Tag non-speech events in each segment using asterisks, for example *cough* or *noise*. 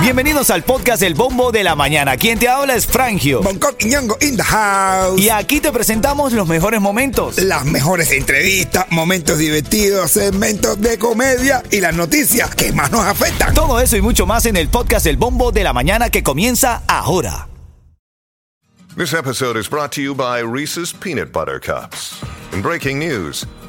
Bienvenidos al podcast El Bombo de la Mañana. Quien te habla es Frangio. Y Ñongo in the house. Y aquí te presentamos los mejores momentos. Las mejores entrevistas, momentos divertidos, segmentos de comedia y las noticias que más nos afectan. Todo eso y mucho más en el podcast El Bombo de la Mañana que comienza ahora. This episode is brought to you by Reese's Peanut Butter Cups. In breaking news,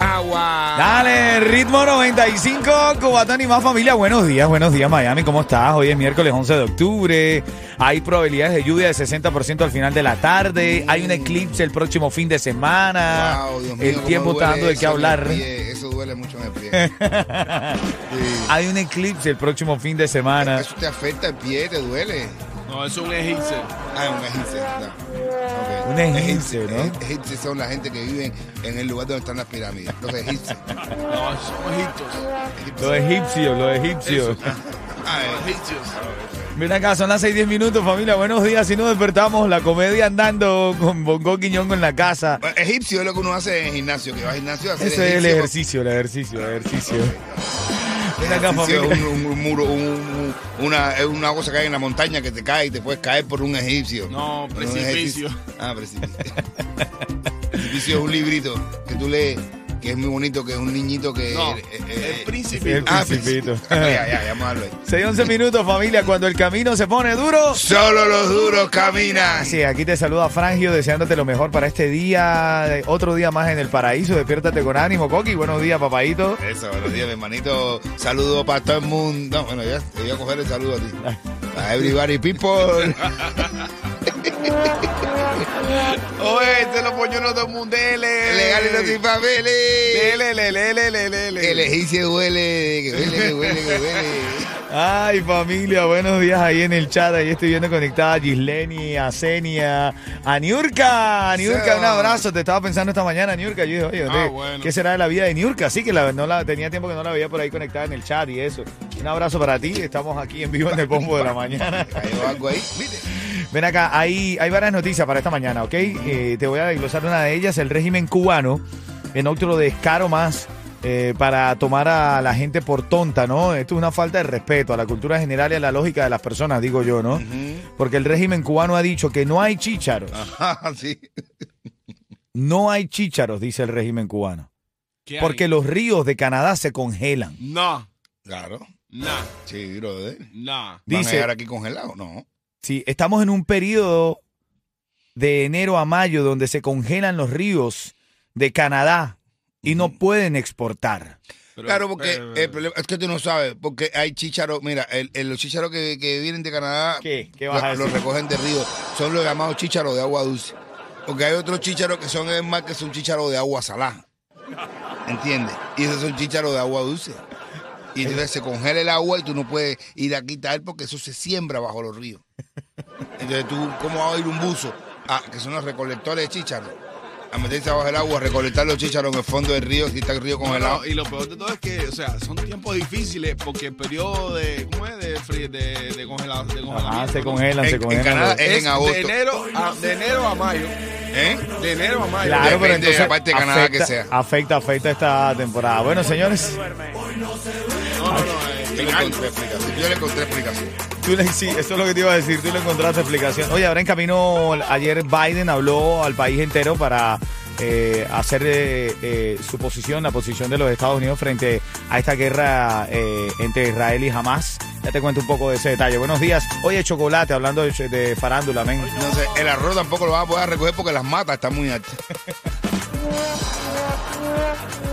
Agua. Dale, ritmo 95, Cubatón y más familia. Buenos días, buenos días Miami, ¿cómo estás? Hoy es miércoles 11 de octubre. Hay probabilidades de lluvia de 60% al final de la tarde. Hay un eclipse el próximo fin de semana. Wow, Dios mío, el tiempo está dando de qué hablar. pie, Eso duele mucho en el pie. *laughs* Sí. Hay un eclipse el próximo fin de semana. Eso te afecta el pie, te duele. No, es un egipcio. Ah, es un egipcio. Un egipcio, ¿no? Eg- Egipcios son la gente que viven en el lugar donde están las pirámides. Los egipcios. *laughs* No, son egipcios. Los egipcios, los egipcios. Ah. Egipcios. Ven acá, son las 6 10 minutos, familia. Buenos días. Si nos despertamos, la comedia andando con Bongo Quiñongo en la casa. Bueno, egipcio es lo que uno hace en el gimnasio, que va al gimnasio a hacer Ese es el ejercicio, el ejercicio, el ejercicio. Ven acá, un, muro, un- un- una, es una cosa que hay en la montaña que te cae y te puedes caer por un egipcio. No, precipicio. egipcio. Ah, precipicio. *laughs* precipicio es un librito que tú lees, que es muy bonito, que es un niñito que... No, eh, eh, el príncipe. El ah, principito. Ah, ya, ya, ahí. 6 11 minutos, familia. Cuando el camino se pone duro. Solo los duros caminan. Sí, aquí te saluda Frangio, deseándote lo mejor para este día. eh, Otro día más en el paraíso. Despiértate con ánimo, Coqui. Buenos días, papadito. Eso, buenos días, mi hermanito. Saludo para todo el mundo. No, bueno, ya te voy a coger el saludo a ti. A everybody people. *laughs* Oye, este lo uno de mundele. Legal y no sin papeles. Lele, lele, lele, lele. El egipcio duele, que duele, que duele, que duele. Ay, familia, buenos días ahí en el chat. Ahí estoy viendo conectada a Gisleni, a Senia, a Niurka. Niurka, un abrazo. Te estaba pensando esta mañana, Niurka. Yo dije, oye, ¿dónde- Ah, bueno. ¿qué será de la vida de Niurka? Sí, que la, no la, tenía tiempo que no la veía por ahí conectada en el chat y eso. Un abrazo para ti. Estamos aquí en vivo en el bombo de la mañana. Cayó algo ahí. *laughs* Mire. Ven acá, hay, hay varias noticias para esta mañana, ¿ok? Eh, te voy a desglosar una de ellas. El régimen cubano, en otro descaro más eh, para tomar a la gente por tonta, ¿no? Esto es una falta de respeto a la cultura general y a la lógica de las personas, digo yo, ¿no? Porque el régimen cubano ha dicho que no hay chícharos. Ajá, sí. No hay chícharos, dice el régimen cubano. ¿Qué hay? Porque los ríos de Canadá se congelan. No, Claro. no, Sí, brother. no. ¿Van a Dice- llegar aquí congelado? No. Sí, estamos en un periodo de enero a mayo donde se congelan los ríos de Canadá y no pueden exportar. Pero- Claro, porque pero- el problema es que tú no sabes, porque hay chícharos, mira, el, el- los chícharos que, que vienen de Canadá, ¿Qué? ¿Qué vas a lo- los recogen de río, son los llamados chícharos de agua dulce. Porque hay otros chícharos que son es más que son chícharos de agua salada. ¿Entiendes? Y esos son chícharos de agua dulce. Y entonces se congela el agua y tú no puedes ir a quitar porque eso se siembra bajo los ríos. Entonces tú, ¿cómo va a ir un buzo? Ah, que son los recolectores de chícharos. A meterse abajo el agua, a recolectar los chícharos en el fondo del río, si está el río congelado. no, y lo peor de todo es que, o sea, son tiempos difíciles porque el periodo de, ¿cómo es? De, fri- de, de, congela- de congelamiento. Ajá, se ¿no? congelan, se En- en congelan. Canadá es- en agosto. De enero, a, de enero a mayo. ¿Eh? De enero a mayo. Claro, pero Depende de entonces la parte de Canadá afecta, que sea. afecta, afecta esta temporada. Bueno, señores, No, no, no. eh, Yo le encontré explicación. Yo le encontré explicación. tú le, sí, eso es lo que te iba a decir, tú le encontraste explicación. Oye, ahora en camino, ayer Biden habló al país entero para eh, hacer eh, eh, su posición, la posición de los Estados Unidos frente a esta guerra eh, entre Israel y Hamas. Ya te cuento un poco de ese detalle. Buenos días. Oye, chocolate, hablando de, de farándula, men. No sé, el arroz tampoco lo vas a poder recoger porque las matas están muy altas. *laughs*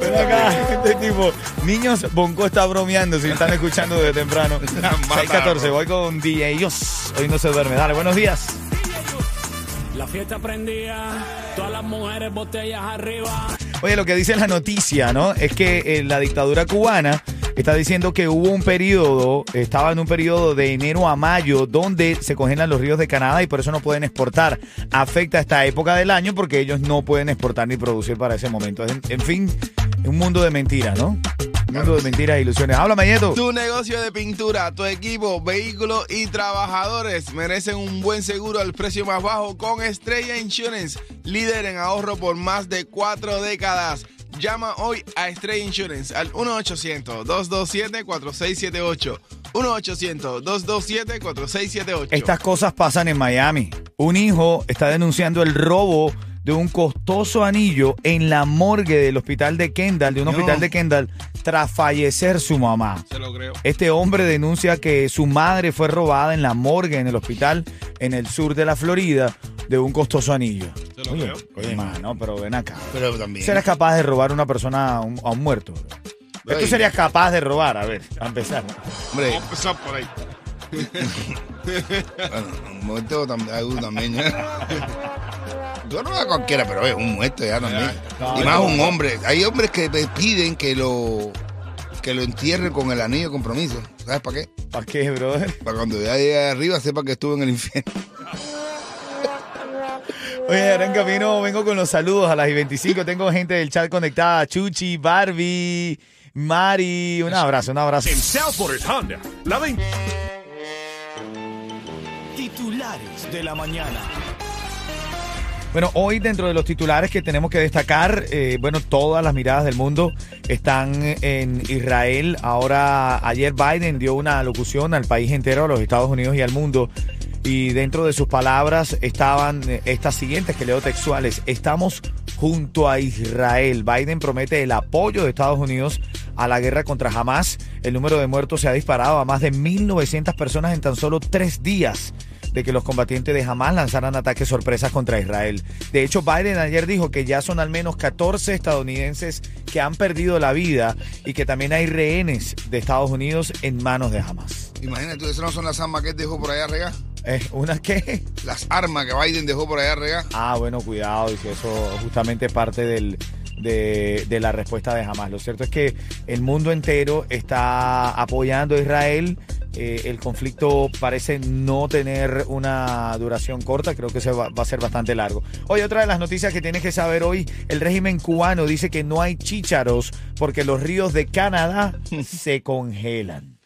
Ven acá, este tipo, niños, Bonco está bromeando si están escuchando desde temprano. *laughs* Mata, 614, voy con DJ Ellos. Hoy no se duerme. Dale, buenos días. La fiesta prendía, todas las mujeres botellas arriba. Oye, lo que dice la noticia, ¿no? Es que eh, la dictadura cubana está diciendo que hubo un periodo, estaba en un periodo de enero a mayo donde se congelan los ríos de Canadá y por eso no pueden exportar. Afecta esta época del año porque ellos no pueden exportar ni producir para ese momento. En, fin, un mundo de mentiras, ¿no? Un mundo de mentiras e ilusiones. Háblame, Nieto. Tu negocio de pintura, tu equipo, vehículos y trabajadores merecen un buen seguro al precio más bajo con Estrella Insurance, líder en ahorro por más de cuatro décadas. Llama hoy a Estrella Insurance al 1-800-227-4678. 1-800-227-4678. Estas cosas pasan en Miami. Un hijo está denunciando el robo de un costoso anillo en la morgue del hospital de Kendall, de un No. hospital de Kendall, tras fallecer su mamá. Se lo creo. Este hombre denuncia que su madre fue robada en la morgue en el hospital en el sur de la Florida de un costoso anillo. Se lo Oye, creo. oye, hermano, pero ven acá. Pero también. ¿Serás capaz de robar a una persona a un, a un muerto? ¿Qué tú Ay. serías capaz de robar? A ver, a empezar. Hombre, Vamos a empezar por ahí. *laughs* bueno, un muerto también. hay uno también. ¿eh? *laughs* Yo no a cualquiera, pero es un muerto ya también. No, y más no. un hombre. Hay hombres que me piden que lo que lo entierren con el anillo de compromiso. ¿Sabes para qué? ¿Para qué, brother? Para cuando ya llegue arriba sepa que estuvo en el infierno. *laughs* Oye, ahora en camino vengo con los saludos a las y 25. Tengo gente del chat conectada. Chuchi, Barbie, Mari. Un abrazo, un abrazo. En Southport Honda, la 20. Titulares de la mañana. Bueno, hoy dentro de los titulares que tenemos que destacar, eh, bueno, todas las miradas del mundo están en Israel. Ahora, ayer Biden dio una locución al país entero, a los Estados Unidos y al mundo. Y dentro de sus palabras estaban eh, estas siguientes que leo textuales. Estamos junto a Israel. Biden promete el apoyo de Estados Unidos a la guerra contra Hamas. El número de muertos se ha disparado a más de 1.900 personas en tan solo tres días de que los combatientes de Hamas lanzaran ataques sorpresas contra Israel. De hecho, Biden ayer dijo que ya son al menos 14 estadounidenses que han perdido la vida y que también hay rehenes de Estados Unidos en manos de Hamas. Imagínate, esas no son las armas que él dejó por allá regar. ¿Es una qué? Las armas que Biden dejó por allá regar. Ah, bueno, cuidado, y que eso justamente es parte del, de, de la respuesta de Hamas. Lo cierto es que el mundo entero está apoyando a Israel. Eh, el conflicto parece no tener una duración corta, creo que se va, va a ser bastante largo. Oye, otra de las noticias que tienes que saber hoy, el régimen cubano dice que no hay chícharos porque los ríos de Canadá *laughs* se congelan.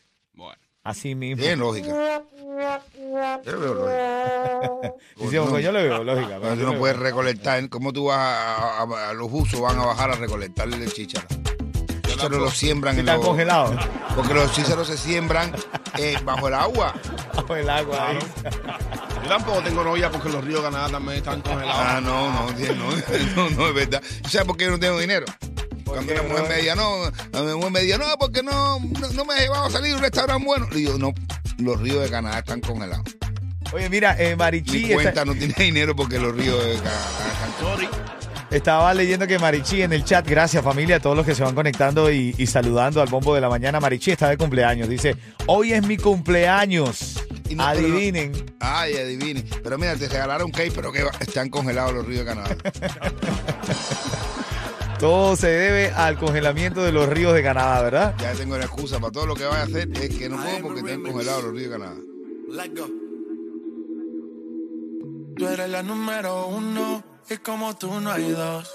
Así mismo. Tiene lógica. Yo le veo lógica. *laughs* Sí, porque yo le veo lógica. Pero tú no puedes recolectar. ¿Cómo tú vas a, a- a- los buzos van a bajar a recolectar el chícharo? Los chícharos los siembran en Están los, congelados. Porque los chícharos se siembran eh, bajo el agua. Bajo el agua. ahí. Yo tampoco tengo novia porque los ríos de Canadá también están congelados. Ah, no, no, no, *laughs* no, no, es verdad. ¿Sabes por qué yo no tengo dinero? Cuando una mujer bro? me decía, no, la mujer me decía, no, porque no, no, no me llevaba a salir a un restaurante bueno. Le digo, no, los ríos de Canadá están congelados. Oye, mira, eh, Marichi Mi está- cuenta no tiene dinero porque los ríos de Canadá están Sorry. estaba leyendo que Marichi en el chat, gracias familia, a todos los que se van conectando y, y saludando al bombo de la mañana. Marichi está de cumpleaños, dice, hoy es mi cumpleaños. Y no, Adivinen. Ay, adivine. Pero mira, te regalaron cake, pero que va- están congelados los ríos de Canadá. *laughs* Todo se debe al congelamiento de los ríos de Canadá, ¿verdad? Ya tengo la excusa para todo lo que vaya a hacer. Es que no puedo porque están congelados los ríos de Canadá. Tú eres la número uno y como tú no hay dos.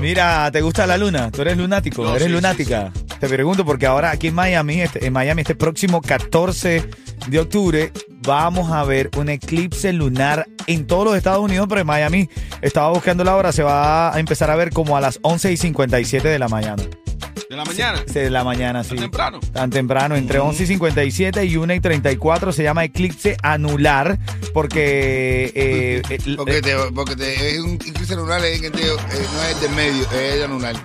Mira, ¿te gusta la luna? ¿Tú eres lunático? No, ¿Eres sí, lunática? Te pregunto porque ahora aquí en Miami, este, en Miami, este próximo 14 de octubre, vamos a ver un eclipse lunar en todos los Estados Unidos, pero en Miami estaba buscando la hora, se va a empezar a ver como a las 11 y 57 de la mañana. De la mañana. De la mañana, sí. ¿Tan temprano? Tan temprano, entre 11 y 57 y 1 y 34 se llama eclipse anular porque... eh, Porque, te, porque te, es un eclipse lunar, es que te- eh, no es del medio, es el anular.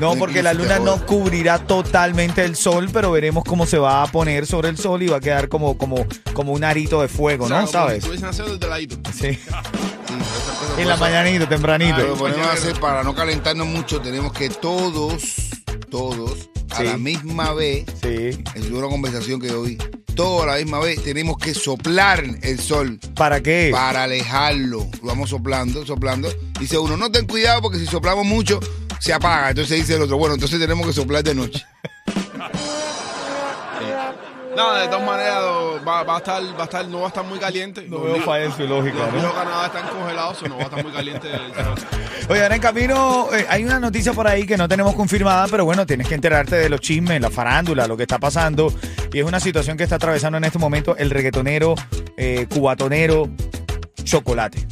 No, porque la luna no cubrirá totalmente el sol, pero veremos cómo se va a poner sobre el sol y va a quedar como, como, como un arito de fuego, O sea, ¿no? ¿Sabes? Si estuviesen haciendo desde ladito. Sí. Sí, En la pasan. mañanito, tempranito. Lo que podemos hacer para no calentarnos mucho, tenemos que todos, todos, a Sí. la misma vez, Sí. es una conversación que hoy, todos a la misma vez tenemos que soplar el sol ¿Para qué? para alejarlo. Lo vamos soplando, soplando. Dice uno, no ten cuidado porque si soplamos mucho, se apaga. Entonces dice el otro, bueno, entonces tenemos que soplar de noche. *laughs* No, de todas maneras va, va a estar, va a estar, no va a estar muy caliente. No veo falla en su lógica, Los ¿no? Canadá están congelados, no va a estar muy caliente. *laughs* Oye, ahora en camino eh, hay una noticia por ahí que no tenemos confirmada, pero bueno, tienes que enterarte de los chismes, la farándula, lo que está pasando. Y es una situación que está atravesando en este momento el reggaetonero, eh, cubatonero, Chocolate.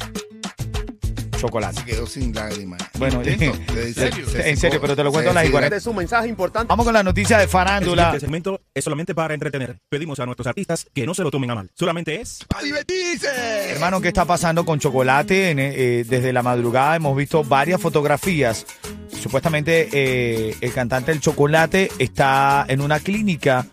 Chocolate. Quedó sin lágrimas. Bueno, en serio, se *laughs* en serio, pero te lo cuento se a las y deshidrata. 40. un mensaje importante. Vamos con la noticia de El farándula. siguiente segmento es solamente para entretener. Pedimos a nuestros artistas que no se lo tomen a mal. Solamente es ¡A divertirse! Hermano, ¿qué está pasando con Chocolate? En, eh, desde la madrugada hemos visto varias fotografías. Supuestamente eh, el cantante del Chocolate está en una clínica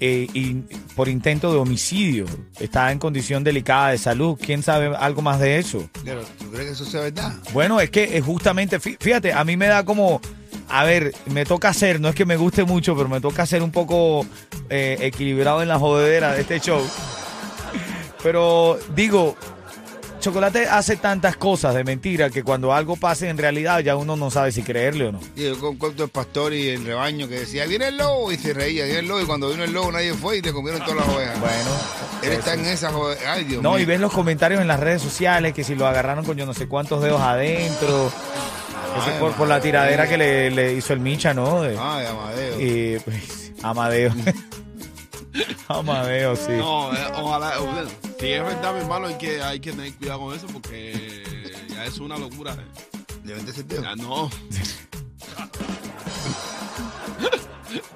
eh, y por intento de homicidio. Está en condición delicada de salud. ¿Quién sabe algo más de eso? Pero, ¿Tú crees que eso sea verdad? Bueno, es que es justamente, fí- fíjate, a mí me da como, a ver, me toca hacer, no es que me guste mucho, pero me toca ser un poco eh, equilibrado en la jodedera de este show. *laughs* Pero digo, Chocolate hace tantas cosas de mentira que cuando algo pase en realidad ya uno no sabe si creerle o no. Y yo con cuento el pastor y el rebaño que decía, viene el lobo, y se reía, viene el lobo, y cuando vino el lobo nadie fue y te comieron todas las ovejas. Bueno. Él está en esa joder. Ay, Dios No, mío. y ves los comentarios en las redes sociales que si lo agarraron con yo no sé cuántos dedos adentro. Por, por la tiradera que le, le hizo el Micha, ¿no? De- Ay, Amadeo. Y pues, Amadeo. *laughs* Amadeo, sí. No, eh, ojalá. Si es verdad, mi hermano, hay que, hay que tener cuidado con eso porque ya es una locura. eh. ¿Le vendes el dedo? Ya no. *laughs*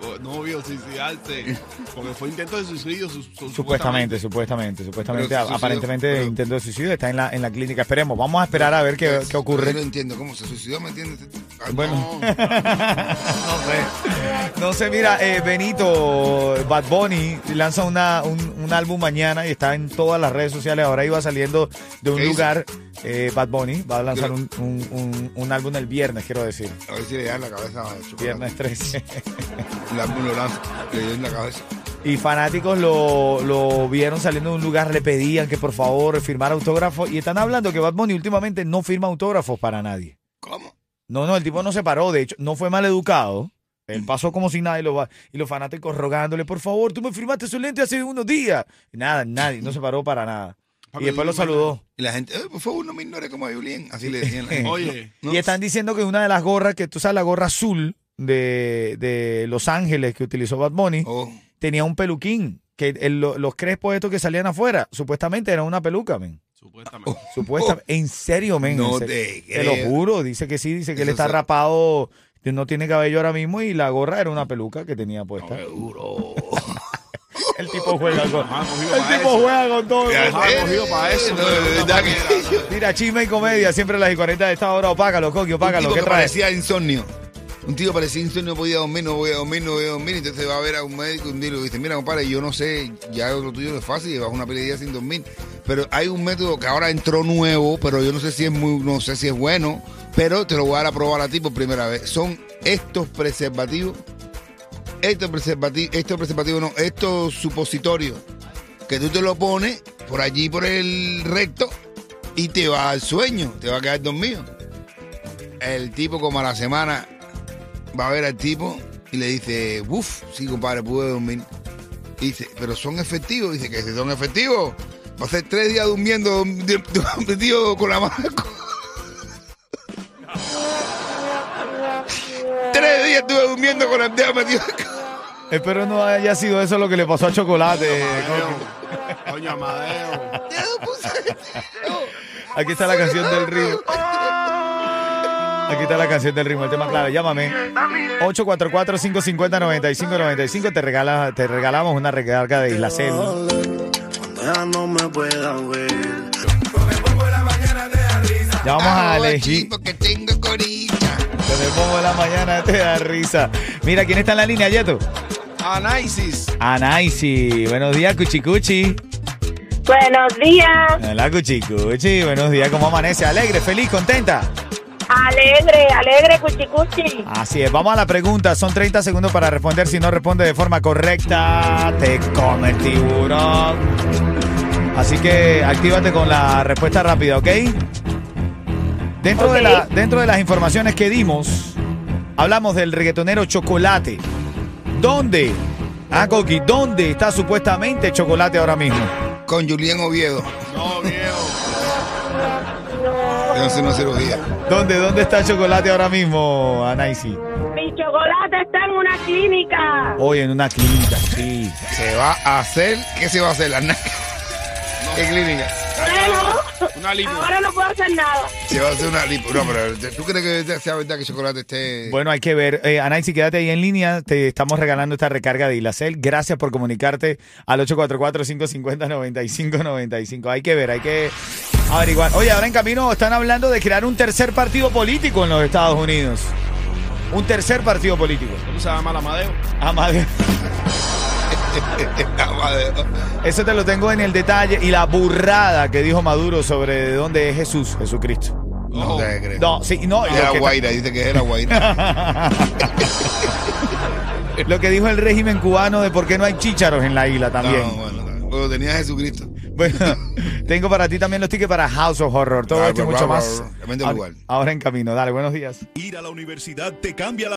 Oh, no vio suicidarse. Porque fue intento de suicidio. su- su- Supuestamente, supuestamente, supuestamente, aparentemente pero- intento de suicidio está en la, en la clínica. Esperemos, vamos a esperar a ver qué, qué Yo no ocurre. entiendo cómo se suicidó, ¿me entiendes? Ay, Bueno. no. *laughs* No sé. No sé, mira, eh, Benito, Bad Bunny lanza una, un, un álbum mañana y está en todas las redes sociales. Ahora iba saliendo de un lugar, eh, Bad Bunny va a lanzar un, un- un- un álbum el viernes, quiero decir. A ver si le dan la cabeza a. Viernes 13. *laughs* El álbum lo lanza, le dio en la cabeza. Y fanáticos lo, lo vieron saliendo de un lugar, le pedían que por favor firmara autógrafos. Y están hablando que Bad Bunny últimamente no firma autógrafos para nadie. ¿Cómo? No, no, el tipo no se paró. De hecho, no fue mal educado. Él pasó como si nada y, los, y los fanáticos rogándole, por favor, tú me firmaste su lente hace unos días. Y nada, nadie, no se paró para nada. Y después lo saludó. Y la gente, eh, por favor, no me ignore como a Julián. Así le decían. *laughs* Oye, No. Y están diciendo que una de las gorras, que tú sabes, la gorra azul de, de Los Ángeles que utilizó Bad Bunny, Oh, tenía un peluquín. Que el- lo- los crespos estos que salían afuera, supuestamente era una peluca, men. supuestamente. Supuestamente, en serio, men. No serio. te Te lo juro, dice que sí, dice que él Eso está se- rapado, no tiene cabello ahora mismo y la gorra era una peluca que tenía puesta. seguro. *laughs* El tipo juega con, el tipo eso. juega con todo. Cogido para eso. No. Mira, chisme y comedia, siempre a las y 40 de esta hora, opácalo, Coqui, opácalo, ¿qué que traes? parecía insomnio. Un tío parecía insomnio, no podía dormir, no podía dormir, no podía dormir. Entonces va a ver a un médico y le dice, mira, compadre, yo no sé, ya lo tuyo es fácil, llevas una días sin dormir. Pero hay un método que ahora entró nuevo, pero yo no sé si es muy, no sé si es bueno, pero te lo voy a dar a probar a ti por primera vez. Son estos preservativos, estos preservativos, estos preservativos no, estos supositorios, que tú te lo pones por allí, por el recto, y te va al sueño, te va a quedar dormido el tipo como a la semana va a ver al tipo y le dice, uff, sí, compadre, pude dormir. Y dice, pero son efectivos. Dice que si son efectivos, va a ser tres días durmiendo, tío, con la mano. *laughs* tres días estuve durmiendo con el dedo metido. Espero no haya sido eso lo que le pasó a Chocolate. Coqui. Coño, Amadeo. *laughs* Aquí está la canción del ritmo. Aquí está la canción del ritmo, el tema clave. Llámame. 844-550-9595. Te, regala, te regalamos una recarga de Isla Cel. Ya no me puedan ver. Ya vamos a elegir. Porque tengo corilla. Te me pongo la mañana, te da risa. Mira, ¿quién está en la línea, Yeto? Análisis. Anaisi. Buenos días, Cuchicuchi. Buenos días, Hola, Cuchicuchi. Buenos días, ¿cómo amanece? Alegre, feliz, contenta. Alegre, alegre, cuchicuchi. Así es, vamos a la pregunta. Son 30 segundos para responder. Si no responde de forma correcta, te come el tiburón. Así que actívate con la respuesta rápida, ¿ok? Dentro, de, la, dentro de las informaciones que dimos, hablamos del reggaetonero Chocolate. ¿Dónde Ah, Coqui, ¿dónde está supuestamente chocolate ahora mismo? Con Julián Oviedo. No, viejo. Sé una cirugía. ¿Dónde, dónde está chocolate ahora mismo, Anaisi? Mi chocolate está en una clínica. Hoy en una clínica, sí. Se va a hacer. ¿Qué se va a hacer? La na- ¿Qué clínica? Bueno, Una lipo. ahora no puedo hacer nada. Se va a hacer una lipo. No, pero ¿tú crees que sea verdad que el chocolate esté.? Bueno, hay que ver. Eh, Anaisi, quédate ahí en línea. Te estamos regalando esta recarga de Ilacel. Gracias por comunicarte al 844-550-9595. Hay que ver, hay que averiguar. Oye, ahora en camino están hablando de crear un tercer partido político en los Estados Unidos. Un tercer partido político. ¿Cómo se llama la Amadeo? Amadeo. *laughs* Amadeo. Eso te lo tengo en el detalle y la burrada que dijo Maduro sobre de dónde es Jesús, Jesucristo. No te crees. No, sí, no. que- Guaira, dice que es la Guaira. *laughs* Lo que dijo el régimen cubano de por qué no hay chícharos en la isla también. No, bueno, no. Bueno, tenía a Jesucristo. Bueno, *laughs* tengo para ti también los tickets para House of Horror. Todo esto y bra, mucho más. Ahora en camino. Dale, buenos días. Ir a la universidad te cambia la